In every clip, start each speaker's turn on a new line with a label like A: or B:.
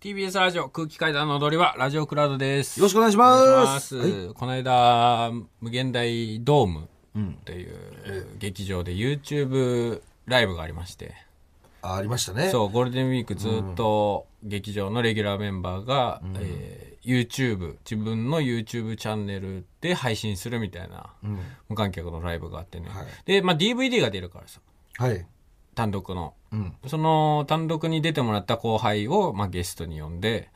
A: TBS ラジオ空気階段の踊りはラジオクラウドです。
B: よろしくお願いします。
A: ますこの間、無限大ドームっていう劇場で YouTube ライブがありまして、
B: あありましたね。
A: そう、ゴールデンウィークずっと劇場のレギュラーメンバーが、えー YouTube、自分の YouTube チャンネルで配信するみたいな無観客のライブがあってね。
B: はい
A: で、まあ DVD が出るからさ、
B: はい。
A: 単独の。
B: うん。
A: その単独に出てもらった後輩を、まあ、ゲストに呼んで、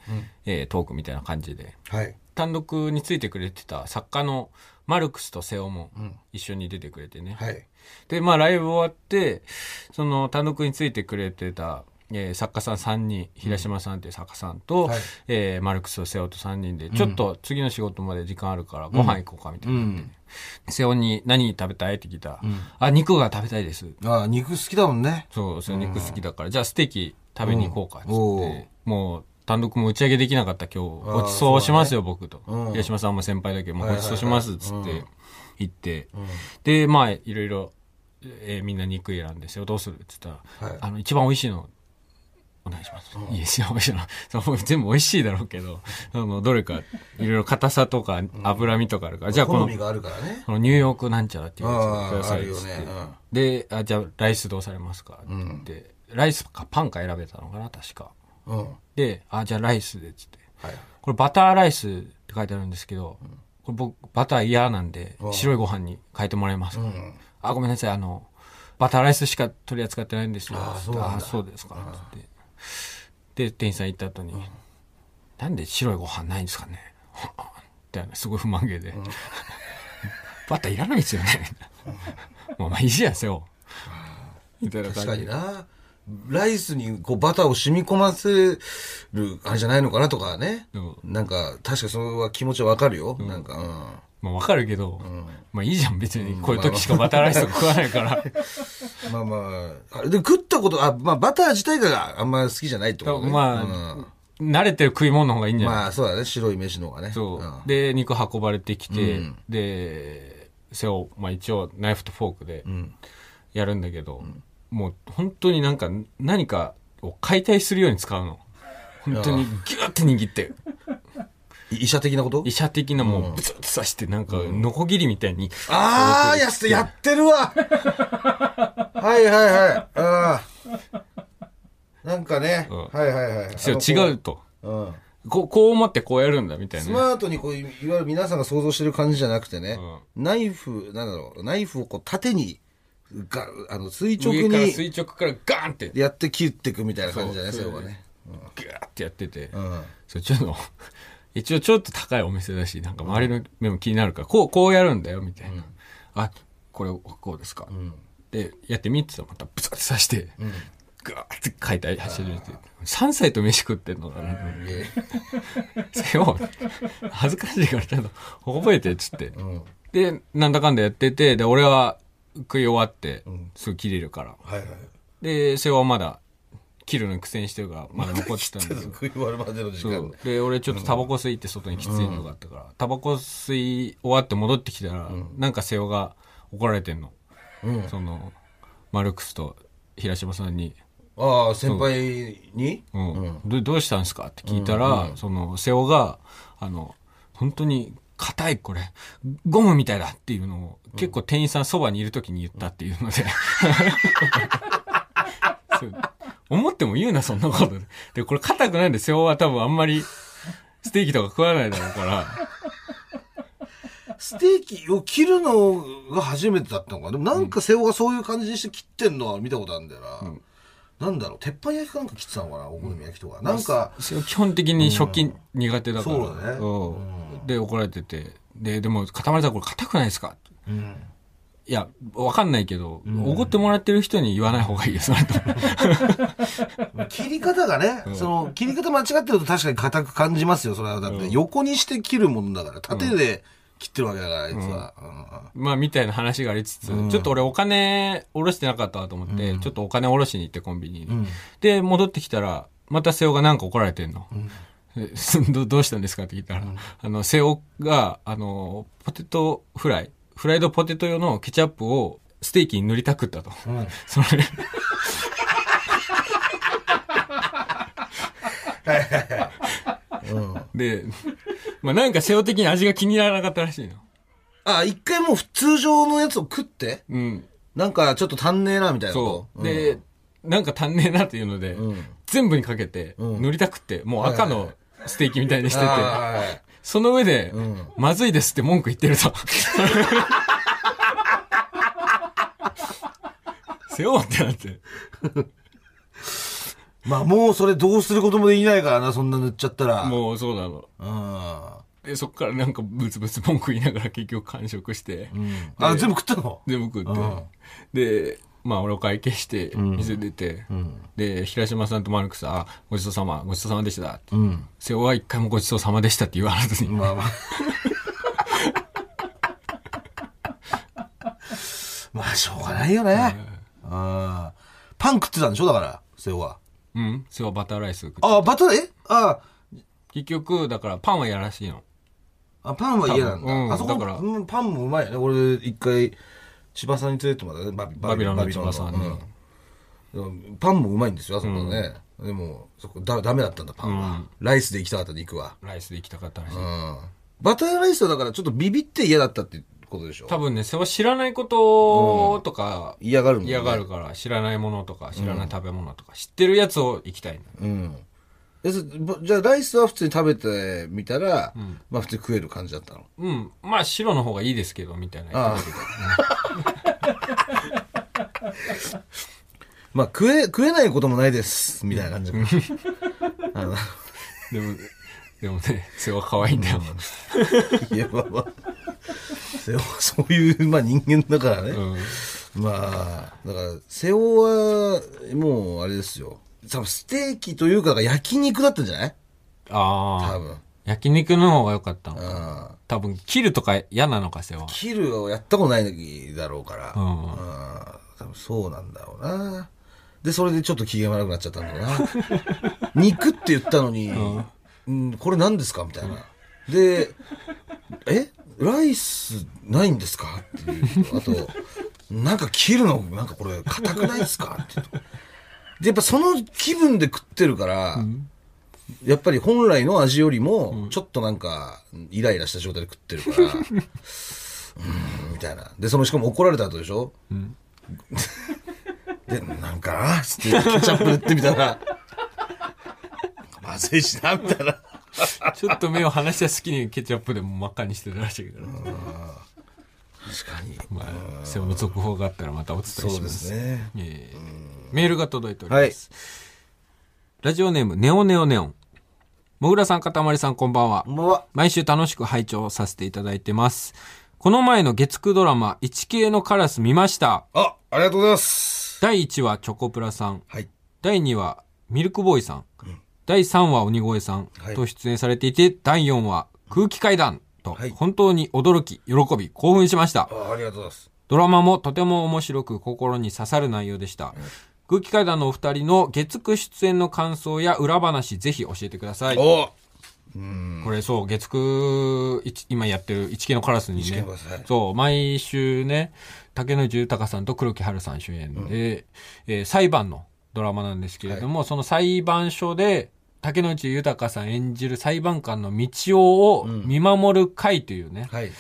A: えートークみたいな感じで
B: はい。
A: 単独についてくれてた作家のマルクスと瀬尾も一緒に出てくれてね、
B: はい。
A: でまあライブ終わってその単独についてくれてた、えー作家さん3人平島さんっていう作家さんと、
B: はい。
A: えーマルクスと瀬尾と3人でちょっと次の仕事まで時間あるからご飯行こうかみたいになって、瀬尾に何食べたい？って聞いたら、あ肉が食べたいです
B: ああ、肉好きだもんね。
A: そう、それ肉好きだから、じゃあステーキ食べに行こうかっつって、もう単独も打ち上げできなかった今日、ごちそうしますよ、僕と。
B: うん。
A: 平島さんも先輩だけど、もうごちそうしますっつって行って、で、まあ、いろいろ、えーみんな肉選んで、よどうする？って言ったら、
B: はい。
A: あの、一番美味しいの、お願いします。いいですよ、美味しいの。そう全部美味しいだろうけど、あの、どれか、いろいろ硬さとか脂身とかあるから、じゃあこの
B: 好み、があるからね。
A: このニューヨークなんちゃらっていうやつくださいっつって
B: あるよね
A: であ、じゃあライスどうされますかって言って、ライスかパンか選べたのかな、確か。
B: うん。はい。
A: で、あ、じゃあライスでっつって。これバターライスって書いてあるんですけど、これ僕、バター嫌なんで、白いご飯に変えてもらえますか、あ、ごめんなさい、あの、バターライスしか取り扱ってないんですよ。
B: あそう
A: ですか。つって。で、店員さん行った後に、なんで白いご飯ないんですかね？みたいな、すごい不満げで。バターいらないですよね。もうまあいいじゃん、よ。みたいな感じで。
B: 確かにな。ライスにこうバターを染み込ませる、あれじゃないのかなとかね。
A: うん
B: なんか、確かそれは気持ちはわかるよ。なんか、うん。
A: まあわかるけど、まあいいじゃん、別に。こういう時しかバターライスとか食わないから。
B: まあまあ、あれで食ったこと、あ、まあバター自体があんま好きじゃないってことね。
A: まあ、慣れてる食い物の方がいいん
B: うん
A: じゃない、
B: まあそうだね、白い飯の方がね。
A: そう、
B: ん。
A: で、肉運ばれてきて、
B: うん。
A: で、背を、まあ一応ナイフとフォークで
B: ん。
A: やるんだけど、もう本当になんか何かを解体するように使うの。本当にギューって握って、
B: 医者的なこと？
A: 医者的なもうブツブツ刺して、なんか、ノコギリみたいに、
B: ああ、やって、やってるわ はいはいはい。ああ。なんかね、
A: うん
B: はいはいはい。
A: 違うと。
B: こう。うん。
A: こう、こう思ってこうやるんだみたいなね。
B: スマートにこう、いわゆる皆さんが想像してる感じじゃなくてね、ナイフ、なんだろう、ナイフをこう縦に、が、あの、垂直
A: 上から
B: に
A: 垂直からガーンって、
B: やって切っていくみたいな感じじゃない
A: そう
B: ですか、ね。
A: ギューってやってて、
B: うん。
A: そうちょっと、一応ちょっと高いお店だし、なんか周りの目も気になるから、こう、こうやるんだよ、みたいな。あ、これ、こうですか。で、やってみってまたブツブツ刺して、ガーって解体走りて、3歳と飯食ってんのかな。
B: え
A: せよ、恥ずかしいからちゃんと覚えてっつって。
B: ん
A: で、なんだかんだやってて、で、俺は食い終わって、すぐ切れるから。で、瀬尾はまだ、切るのに苦戦してるから、まだ残ってたんだけど。
B: 食い終わるまでの時間。
A: で、俺ちょっとタバコ吸いって外に喫煙所があったから、タバコ吸い終わって戻ってきたら、なんか瀬尾が怒られてんの。その、マルクスと平島さんに、
B: ああ、先輩に？
A: う。ん。どどうしたんですかって聞いたら、その、瀬尾が、あの、本当に硬いこれ、ゴムみたいだっていうのを、結構店員さんそばにいる時に言ったっていうので、そう思っても言うな、そんなことで。で、これ硬くないんで、瀬尾は多分あんまり、ステーキとか食わないだろうから、
B: ステーキを切るのが初めてだったのかな。でもなんか瀬尾がそういう感じにして切ってんのは見たことあるんだよな。なんだろう、鉄板焼きかなんか切ってたのかな、お好み焼きとか。なんか、
A: 瀬尾基本的に食器苦手だから、
B: そうだね
A: うんで、怒られてて、で、でも、塊さんこれ硬くないですか？
B: うん。
A: いや、わかんないけど、おごってもらってる人に言わない方がいいよ、それと。
B: 切り方がね、その、切り方間違ってると確かに硬く感じますよ、それは。だって、横にして切るもんだから、縦で切ってるわけだから、あいつは。
A: まあ、みたいな話がありつつ、ちょっと俺お金下ろしてなかったと思って、ちょっとお金下ろしに行ってコンビニに。で、戻ってきたら、また瀬尾がなんか怒られてんの。でどどうしたんですかって聞いたら、あの、瀬尾が、あの、ポテトフライ、フライドポテト用のケチャップをステーキに塗りたくったと。それ、
B: はいはい
A: で、まあなんか瀬尾的に味が気にならなかったらしいの。
B: あ、一回もう通常のやつを食って、
A: うん。
B: なんかちょっと足んねえな、みたいな
A: そ
B: こ
A: う。
B: と。
A: で、なんか足んねえなっていうので、
B: ん。
A: 全部にかけて、
B: ん。
A: 塗りたくって、もう赤のステーキみたいにしてて、
B: あーはいはい
A: その上で、
B: ん
A: まずいですって文句言ってると。背負ってなって。
B: まあもうそれどうすることもできないからな、そんな塗っちゃったら。
A: もうそうなの。
B: うん。
A: で、そっからなんかブツブツ文句言いながら結局完食して、
B: あ、全部食ったの？
A: 全部食って、
B: うん
A: で、まあ俺お会計して、店出て、で、平島さんとマルクさん、あごちそうさま、ごちそうさまでしたって。
B: うん。
A: 瀬尾は一回もごちそうさまでしたって言わずに、
B: まあまあ。まあ、しょうがないよね。ああ。パン食ってたんでしょだから、瀬尾は。
A: うん、瀬尾はバターライス食って
B: あ、バター、え？あ
A: 結局、だからパンはやらしいの。
B: あ、パンは嫌なんだ。
A: うん
B: あそこ
A: だから
B: うんパンもうまいよね。俺、一回、千葉さんに連れてもらったね。バビ
A: バビロンの千葉さんに
B: うんうんパンもうまいんですよ、あそこはね。でも、そこだ、ダメだったんだ、パンは。ライスで行きたかった肉は。
A: ライスで行きたかったらしい。
B: うん。バターライスはだからちょっとビビって嫌だったってことでしょ
A: 多分ね、瀬尾は知らないこととか、
B: 嫌がるもんね
A: 嫌がるから、知らないものとか、知らない食べ物とか、知ってるやつを行きたいんだ。
B: うん。じゃあライスは普通に食べてみたら、まあ普通に食える感じだったの？
A: うん。まあ、白の方がいいですけど、みたいな。
B: まあ食え、食えないこともないです、みたいな感じ。あの
A: でも、でもね、瀬尾は可愛いんだよ。
B: いや、まあまあ。瀬尾はそういう、まあ人間だからね。
A: うん。
B: まあ、だから、瀬尾は、もうあれですよ。多分ステーキというか、焼肉だったんじゃない？
A: ああ。
B: 多分。
A: 焼肉の方が良かったのか。
B: うん。
A: 多分、切るとか嫌なのか、瀬尾は。
B: キルをやったことないだろうから。
A: うん
B: うん多分そうなんだろうな。で、それでちょっと機嫌悪くなっちゃったんだろうな。肉って言ったのに、うん、これ何ですかみたいな。で、え？ライスないんですか？っていうとあと、なんか切るの、なんかこれ硬くないですか？って言うとで、やっぱその気分で食ってるから、やっぱり本来の味よりも、ちょっとなんか、イライラした状態で食ってるから、うーん、みたいな。で、そのしかも怒られた後でしょ？で、なんかなつってケチャップ塗ってみたら、まずいしな、みたいな。
A: ちょっと目を離した隙にケチャップでも真っ赤にしてたらしいけど。
B: 確かに。
A: まあ、瀬尾の続報があったらまたお伝えします。
B: そうですね。
A: えーメールが届いております。ラジオネーム、ネオネオネオン。もぐらさん、かたまりさん、こんばんは
B: こ。んばんは。
A: 毎週楽しく拝聴させていただいてます。この前の月9ドラマ、一系のカラス見ました。
B: あ、ありがとうございます。
A: 第1話、チョコプラさん。
B: はい。
A: 第2話、ミルクボーイさん。第3話、鬼越さん
B: はい
A: と出演されていて、第4話、空気階段と
B: はい、
A: 本当に驚き、喜び、興奮しました。
B: あありがとうございます。
A: ドラマもとても面白く心に刺さる内容でした。空気階段のお二人の月9出演の感想や裏話、ぜひ教えてください。
B: お
A: これそう、月9、一今やってる一系のカラスにね。そう、毎週ね、竹野内豊さんと黒木華さん主演で、えー裁判のドラマなんですけれども、その裁判所で、竹野内豊さん演じる裁判官の道夫を見守る会というね、
B: はい。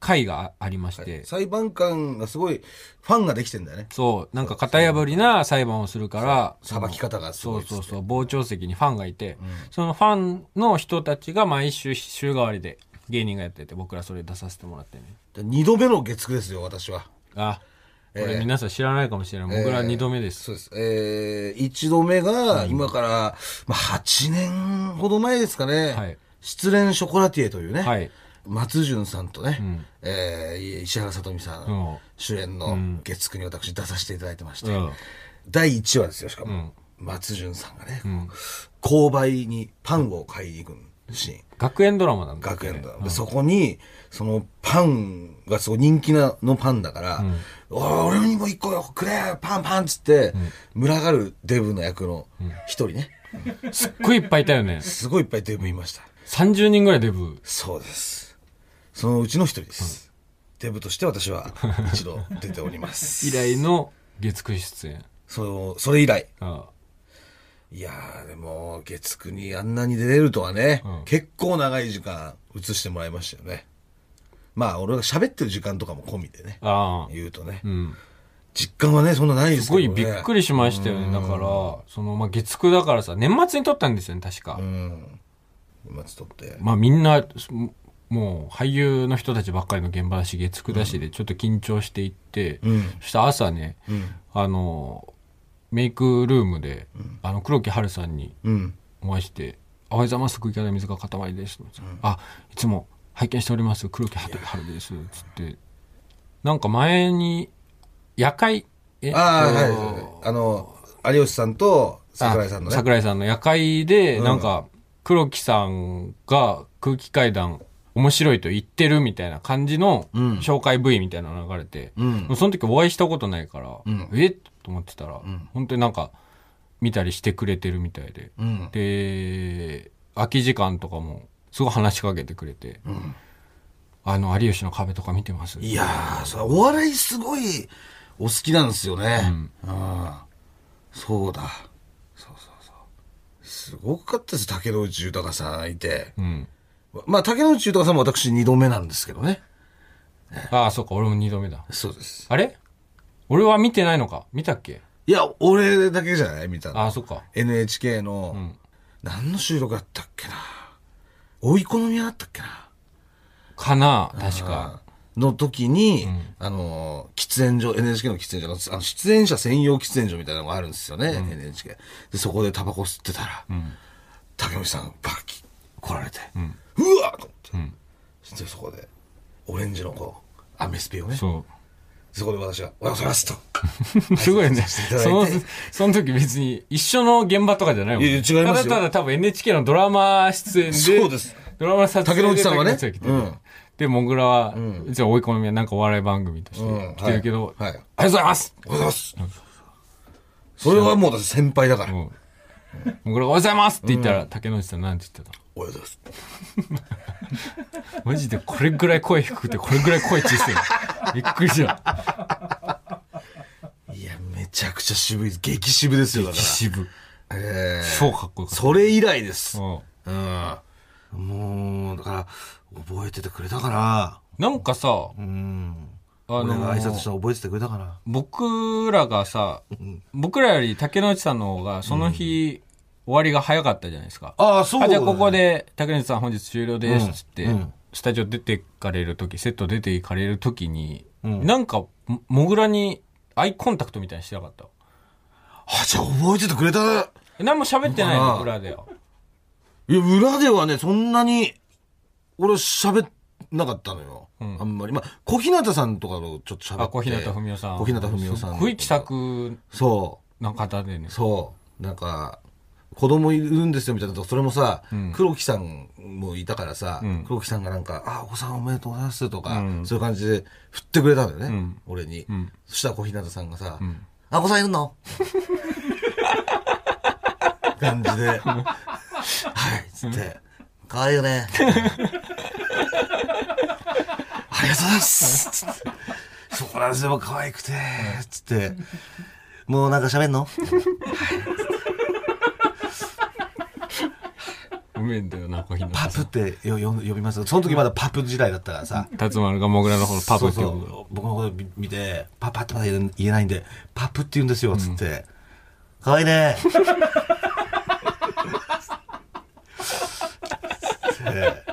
A: 会がありまして、
B: 裁判官がすごい、ファンができてんだよね。
A: そう、なんか型破りな裁判をするから、
B: そう裁き方がす
A: そうそうそう、傍聴席にファンがいて、そのファンの人たちが毎週週替わりで芸人がやってて、僕らそれ出させてもらってね。
B: で二度目の月9ですよ、私は。
A: あ、これ
B: えー
A: 皆さん知らないかもしれない。僕ら二度目です。
B: そうです。えー、一度目が、今から、まあ、8年ほど前ですかね。
A: はい
B: 失恋ショコラティエというね。
A: はい。
B: 松潤さんとね、えー石原さとみさ
A: うん
B: ん主演の月9に私出させていただいてまして、
A: うん。
B: 第1話ですよ、しかも。松潤さんがね、購買にパンを買いに行くシーン。
A: 学園ドラマなんだ。
B: 学園だ。で、そこに、そのパンがすごい人気なのパンだから、俺にも一個くれパンパンっつって、群がるデブの役の一人ね。
A: すっごいいっぱいいたよね。
B: すごいいっぱいデブいました。
A: 30人ぐらいデブ。
B: そうです。そのうちの一人です。デブとして私は一度出ております。
A: 以来の月9出演。
B: そう、それ以来。
A: あ
B: いやー、でも、月9にあんなに出れるとはね、
A: うん
B: 結構長い時間映してもらいましたよね。まあ、俺が喋ってる時間とかも込みでね、
A: ああ。
B: 言うとね。
A: うん。
B: 実感はね、そんなないです
A: す
B: けどね。
A: ごいびっくりしましたよね。だから、その、まあ、月9だからさ、年末に撮ったんですよね、確か。
B: うん。今つとって。
A: まあみんな、すもう俳優の人たちばっかりの現場だし、月9だしでちょっと緊張していって、
B: うん。
A: そしたら朝ね、
B: うん。
A: あの、メイクルームで、あの、黒木春さんに
B: うん。
A: お会いして、おはようございます、空気から水が塊です。あ、いつも拝見しております、黒木春です。つって、なんか前に、夜会、え
B: あはい。あの、有吉さんと桜井さんのね。
A: 桜井さんの夜会で、
B: うん
A: なんか、黒木さんが空気階段面白いと言ってるみたいな感じの
B: うん
A: 紹介 V みたいなのが流れて、
B: うん
A: その時お会いしたことないから、
B: うん
A: えっ？と思ってたら、
B: ん
A: 本当になんか見たりしてくれてるみたいで、
B: うん。
A: で、空き時間とかもすごい話しかけてくれて、
B: ん
A: あの、有吉の壁とか見てます？
B: いやー、それお笑いすごいお好きなんですよね。
A: うん
B: うん。そうだ。そうそうそう。すごかったです、竹野内豊さんいて。
A: うん。
B: まあ、竹野内豊さんも私二度目なんですけどね。
A: ああ、そうか、俺も二度目だ。
B: そうです。
A: あれ？俺は見てないのか？見たっけ？
B: いや、俺だけじゃない？見たの。
A: ああ、そっか。
B: NHK の、
A: ん
B: 何の収録だったっけな？追い込みだったっけな？
A: かな確か。
B: の時に、
A: ん
B: あの、喫煙所、NHK の喫煙所の、あの出演者専用喫煙所みたいなのがあるんですよね、NHK。で、そこでタバコ吸ってたら、
A: うん。
B: 竹内さんバッキ来られて、
A: ん
B: うわっと思って、
A: うん。
B: そしてそこで、オレンジのこう、アメスピをね、
A: そう。
B: そこで私が、おはようございますと。
A: すごいね。そのその時別に一緒の現場とかじゃないもん、
B: いやいや違いますよ。
A: ただただ多分 NHK のドラマ出演で、
B: そうです。
A: ドラマ撮影で
B: 竹野内さんはね。うん。
A: で、もぐらは、
B: ん。
A: じゃあ追い込みはなんかお笑い番組とし
B: うん。
A: て来てるけど、
B: はい。はい。
A: ありがとうございます。
B: おはようございます。それはもう先輩だから。
A: う。んおはようございますって言ったら、竹野内さんなんて言ってた
B: おはようございます。
A: マジでこれぐらい声低くて、これぐらい声小さい。びっくりした。
B: いや、めちゃくちゃ渋いです。激渋ですよ、だから。
A: 渋。
B: ええ
A: 超かっこよかった。
B: それ以来です。
A: うん
B: うん。もう、だから、覚えててくれたかな。
A: なんかさ、
B: うん。
A: あの
B: 挨拶したら覚えててくれたかな？
A: 僕らがさ、僕らより竹野内さんの方が、その日、終わりが早かったじゃないですか。
B: ああ、そう
A: あ、じゃあここ。で、竹内さん本日終了です、つって、
B: うんうん
A: スタジオ出て行かれる時セット出て行かれる時に、
B: うん
A: なんか、ももぐらにアイコンタクトみたいにしてなかった？
B: あ、じゃあ覚えててくれた？
A: 何も喋ってないの、裏では。
B: や、裏ではね、そんなに、俺喋んなかったのよ。
A: うん
B: あんまり。まあ、小日向さんとかとちょっと喋って。
A: あ、小日向文世さん。
B: 小日向文世さん。
A: すごい気さく
B: そ
A: な方でね
B: う。。そう。なんか、子供いるんですよみたいなと、それもさ、
A: うん
B: 黒木さんもいたからさ、
A: うん
B: 黒木さんがなんか、あ、お子さんおめでとうございますとか、
A: うん
B: そういう感じで振ってくれたんだよね、
A: うん
B: 俺に。
A: うん
B: そしたら小日向さんがさ、
A: ん
B: あ、お子さんいるの？感じで、はい、つって、かわいいよね。ありがとうございますつってそうなんですよ、可愛くて、つって、もうなんか喋んの？
A: うめえんだよな、小日向
B: パ
A: さ
B: プってよよ呼びます？その時まだパプ時代だったからさ。
A: ん。辰丸がもぐらの方のパプって呼ぶ。
B: そうそう僕のこと見て、パパってまだ言えないんで、パプって言うんですよ、つって。かわいいね。で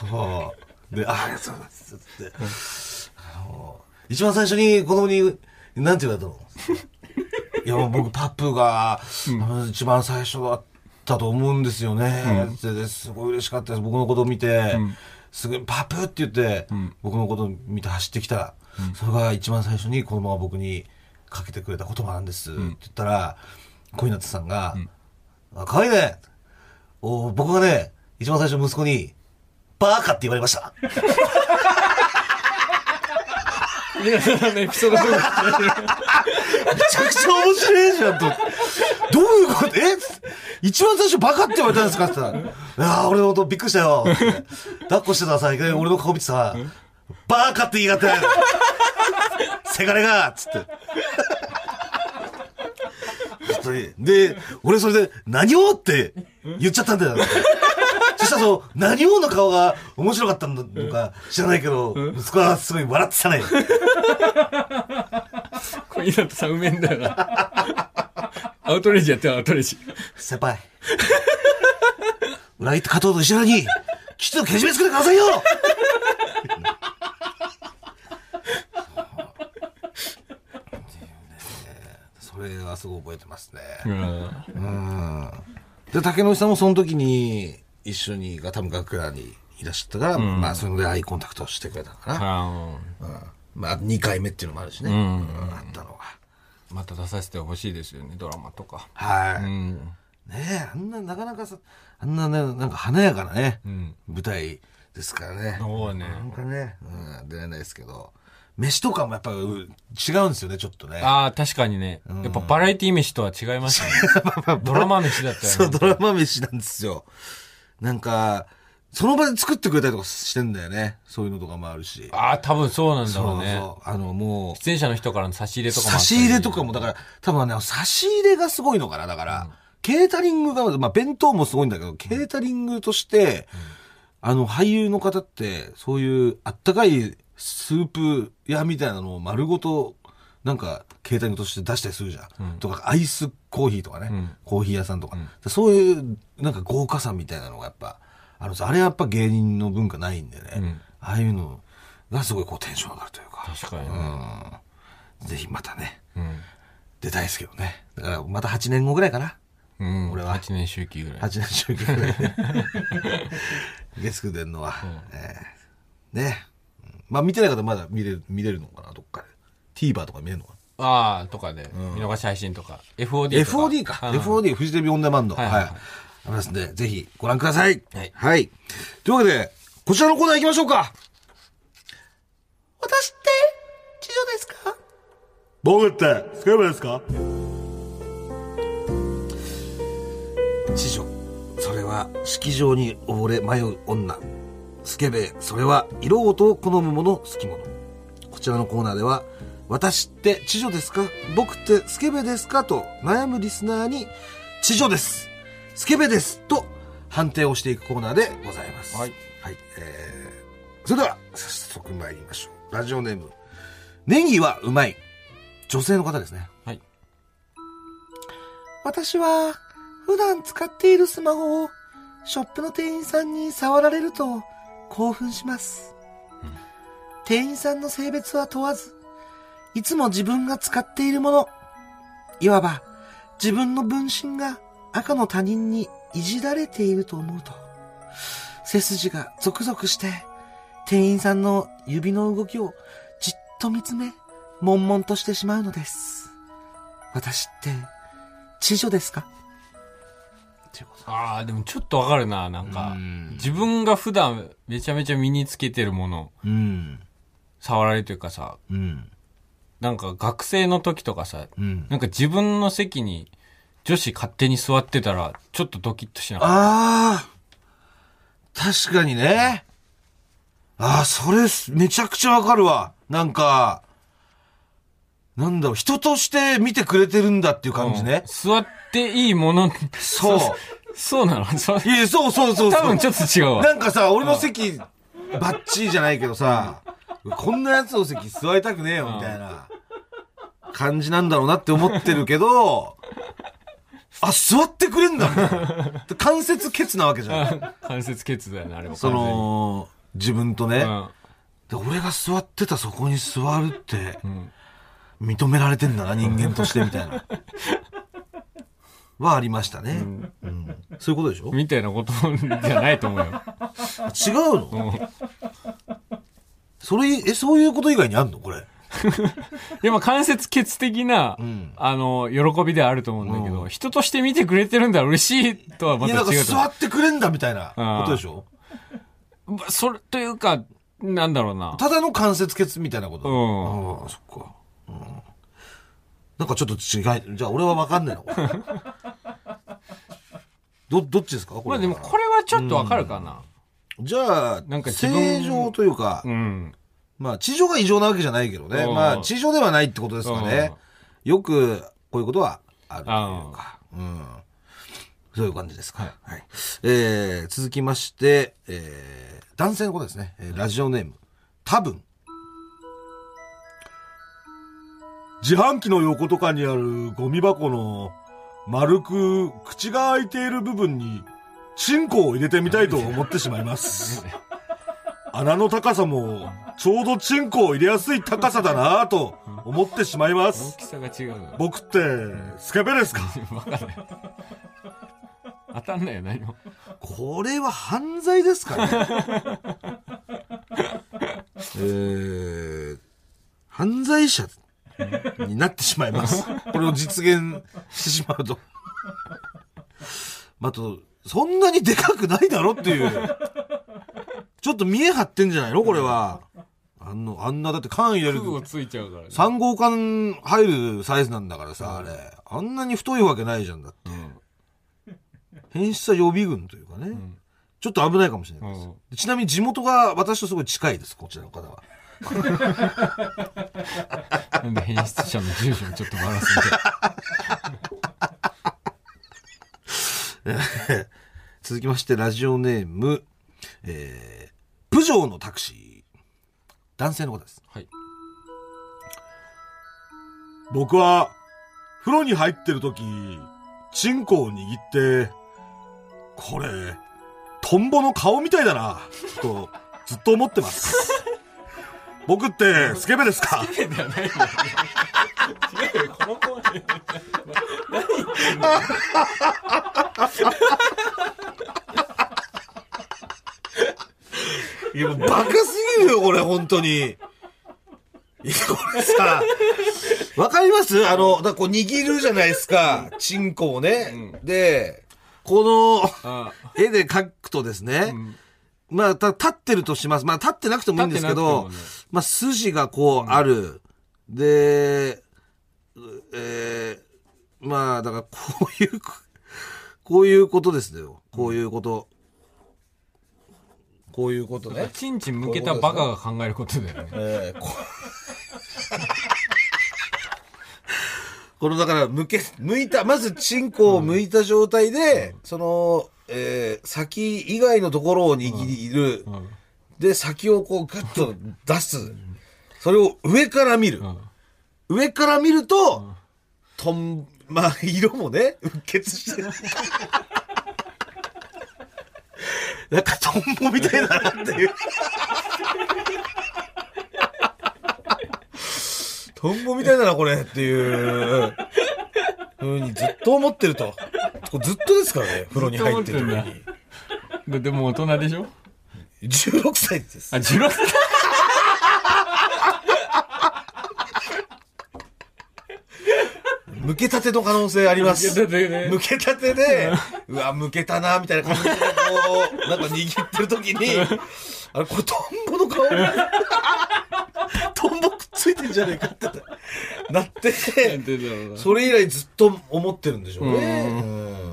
B: そう。で、あありがとうございます。つって。あの一番最初に子供に、なんて言われたの？いや、僕、パプが、あの一番最初だったと思うんですよね。つってすごい嬉しかったです。僕のことを見て、すごい、パプって言って、僕のことを見て走ってきた。それが一番最初に子供が僕にかけてくれた言葉なんです。って言ったら、小日向さんが、あ、かわいいね。お僕がね、一番最初息子に、バーカって言われました。
A: 皆さんのエピソード
B: めちゃくちゃ面白いじゃんと。どういうこと？え？一番最初バカって言われたんですかって言ったら、いや俺のことびっくりしたよ。抱っこしてたらさ、いきなり俺の顔見てさ、バカって言いやがって。せがれがつって。で、俺それで、何を？って言っちゃったんだよ。そしたらそう、何をの顔が面白かったのか知らないけど、息子はすごい笑ってたね。
A: 小湊さんうめえんだよな。アウトレイジやってよアウトレイジ。
B: 先輩。裏切った加藤と石原に、きちんとけじめつけてくださいよそれはすごい覚えてますね。うん。で、竹野内さんもその時に一緒にが多分楽屋にいらっしゃったから、まあそれでアイコンタクトしてくれたのかな。
A: あ
B: うん。まあ2回目っていうのもあるしね。うんあったのは。
A: ーまた出させてほしいですよね、ドラマとか。
B: はい。
A: うん。
B: ねえ、あんな、なかなかさ、あんなね、なんか華やかなね、
A: ん
B: 舞台ですからね。
A: そうね。
B: なんかね、うん、出れないですけど、飯とかもやっぱう違うんですよね、ちょっとね。
A: ああ、確かにね。やっぱバラエティ飯とは違いましたね。ドラマ飯だった
B: そう、
A: よね。
B: ドラマ飯なんですよ。なんか、その場で作ってくれたりとかしてんだよね。そういうのとかもあるし。
A: ああ、多分そうなんだろうね。
B: そう。あの、もう、
A: 出演者の人からの差し入れとかも
B: 差し入れとかも、だから、多分ね、差し入れがすごいのかな。だから、ケータリングが、まあ、弁当もすごいんだけど、ケータリングとして、あの、俳優の方って、そういうあったかいスープ屋みたいなのを丸ごと、なんか、ケータリングとして出したりするじゃん。とか、アイスコーヒーとかね、
A: ん
B: コーヒー屋さんとか、そういう、なんか豪華さみたいなのがやっぱ、あのさ、あれやっぱ芸人の文化ないんでね、
A: ん
B: ああいうのがすごいこうテンション上がるというか。
A: 確かにね。
B: うん。ぜひまたね、
A: うん。
B: 出たいですけどね。だからまた8年後ぐらいかな。
A: うん。
B: 俺は
A: 8年周期ぐらい。
B: 8年周期ぐらいで。月9出んのは。えーね。うんまあ見てない方まだ見れる、見れるのかな、どっかで。TVer とか見れるのか
A: ああ、とかで、見逃し配信とか。FOD
B: な。
A: とか。
B: FOD か。
A: うん
B: FOD、フジテレビオンデマンド。は。
A: はいいはいはい
B: ありますんで、ぜひご覧ください。
A: はい
B: はい。というわけで、こちらのコーナー行きましょうか。私って、知女ですか？僕って、スケベですか？知女。それは、式場に溺れ迷う女。スケベ、それは、色音を好む者、好き者。こちらのコーナーでは、私って知女ですか？僕ってスケベですか？と悩むリスナーに、知女です。スケベです。と判定をしていくコーナーでございます。
A: はい。
B: はい。えー、それでは、早速参りましょう。ラジオネーム。ネギはうまい。女性の方ですね。
A: はい。
B: 私は、普段使っているスマホを、ショップの店員さんに触られると、興奮します。店員さんの性別は問わず、いつも自分が使っているもの、いわば、自分の分身が赤の他人にいじられていると思うと、背筋がゾクゾクして、店員さんの指の動きをじっと見つめ、悶々としてしまうのです。私って、知女ですか？
A: ああ、でもちょっとわかるな、なんか
B: うん。
A: 自分が普段めちゃめちゃ身につけてるもの、
B: うん。
A: 触られるというかさ、
B: うん。
A: なんか学生の時とかさ、
B: うん。
A: なんか自分の席に女子勝手に座ってたら、ちょっとドキッとしなかっ
B: ああ確かにね。ああ、それ、めちゃくちゃわかるわ。なんか、なんだろう、人として見てくれてるんだっていう
A: た。
B: 感じね
A: うん。座っていいもの、
B: そう。
A: そうなの？そう
B: いや、そうそうそうそう。
A: 多分ちょっと違うわ。
B: なんかさ、俺の席、バッチリじゃないけどさ、こんなやつの席座りたくねえよ、みたいな感じなんだろうなって思ってるけど、あ、座ってくれんだみたいな関節ケツなわけじゃん。
A: 関節血だよね、あれも。
B: その、自分とね、
A: 完
B: で俺が座ってたそこに座るって、
A: ん
B: 認められてんだな、人間として、みたいな。はありましたね。うんそういうことでしょ？
A: みたいなことじゃないと思うよ。
B: 違うの、それ、え、そういうこと以外にあんの？これ。
A: でも関節血的な、
B: ん
A: あの、喜びではあると思うんだけど、人として見てくれてるんだ嬉しいとはまた違うと思
B: 座ってくれんだみたいなことでしょ？
A: それというか、なんだろうな。
B: ただの関節ケツみたいなこと？
A: うん
B: ああ、そっか。うんなんかちょっと違い、じゃあ俺は分かんないの。ど、どっちですか？これ
A: まあでもこれはちょっとわかるかな。
B: じゃあ、
A: なんか
B: 正常というか、
A: うん。
B: まあ、地上が異常なわけじゃないけどね。
A: うん
B: まあ、地上ではないってことですかね。よく、こういうことはあるというか、うん。そういう感じですか。はい。えー、続きまして、えー、男性のことですね。えーラジオネーム、多分。自販機の横とかにあるゴミ箱の丸く口が開いている部分にチンコを入れてみたいと思ってしまいます。穴の高さもちょうどチンコを入れやすい高さだなぁと思ってしまいま
A: 大
B: す。
A: きさが違うの。
B: 僕ってスケベですか？
A: わかんない。当たんないよ、何も。
B: これは犯罪ですかね？えー、犯罪者になってしまいます。これを実現してしまうと。あと、そんなにでかくないだろっていう。ちょっと見え張ってんじゃないの？これは。あの、あんな、だって缶入れる
A: 空をついちゃうからね。
B: 3号缶入るサイズなんだからさ、あれ。あんなに太いわけないじゃんだって。変質者予備軍というかね。ちょっと危ないかもしれないです。
A: うん
B: ちなみに地元が私とすごい近いです、こちらの方は。
A: なんで変質者の住所にちょっとバラすんで。
B: 続きまして、ラジオネーム、えー、プジョーのタクシー。男性の方です。
A: はい。
B: 僕は、風呂に入ってる時、チンコを握って、これ、トンボの顔みたいだな、と、ずっと思ってます。僕って、スケベですか？
A: ではないんだよ。違うよ、この子はね。
B: いや、もうバカすぎるよ、これ、本当に。いや、これさ、わかります？あの、だこう握るじゃないですか、チンコをね。で、この、
A: あ
B: 絵で描くとですね、まあ、た立ってるとします。まあ、立ってなくてもいいんですけど、
A: ね
B: まあ、筋がこうある。で、えー、まあ、だから、こういう、こういうことですよ。こういうこと。こういうことね。
A: チンチン向けたバカが考えることだよね。
B: えーここのだから、向け、向いた、まずチンコを向いた状態で、その、えー先以外のところを握る。
A: うん。
B: で、先をこうグッと出す。それを上から見る。
A: うん。
B: 上から見ると、とん、まあ、色もね、うっ血してる。なんかトンボみたいだなっていう。トンボみたいだな、これっていう、ふうにずっと思ってると。これずっとですからね、風呂に入ってる時に。
A: ででも大人でしょ
B: ？16歳です
A: あ、。16歳
B: 向けたての可能性あります。
A: 向けたてね
B: 向けたてで、うわ、向けたな、みたいな感じで、こう、なんか握ってる時に、あれ、これトンボの顔 トンボくっついてんじゃねえかってなって、それ以来ずっと思ってるんでしょうね。
A: う
B: うん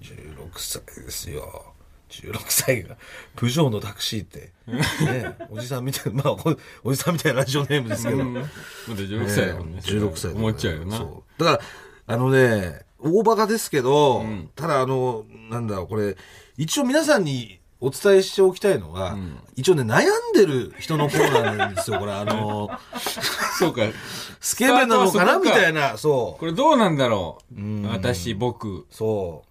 B: 16歳ですよ。16歳が、プジョーのタクシーって、ね、おじさんみたいな、まあ、おおじさんみたいなラジオネームですけど、
A: うんまだ16歳だもんね。
B: 16歳だ
A: 思っちゃうよな。
B: そう。だから、あのね、大バカですけど、ただあの、なんだろう、これ、一応皆さんにお伝えしておきたいのが、一応ね、悩んでる人のコーナーなんですよ、これ、あの、
A: そうか。
B: スケベなのかな？みたいな、そう。
A: これどうなんだろう私、僕。
B: そう。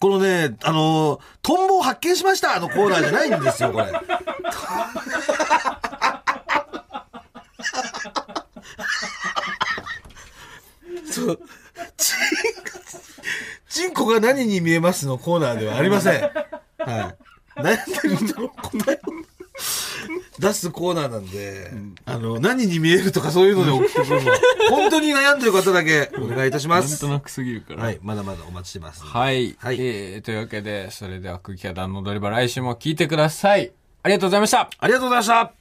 B: このね、あの、トンボを発見しましたのコーナーじゃないんですよ、これ。そう。チン、チンコが何に見えますのコーナーではありません。はい。悩んでる人の答えを出すコーナーなんで、あの、何に見えるとかそういうので送ってくるの。本当に悩んでる方だけお願いいたします
A: なんと。なくすぎるから。
B: はい、まだまだお待ちしてます。
A: はい。
B: はい
A: えー、というわけで、それでは空気階段の踊り場来週も聞いてください。ありがとうございました。
B: ありがとうございました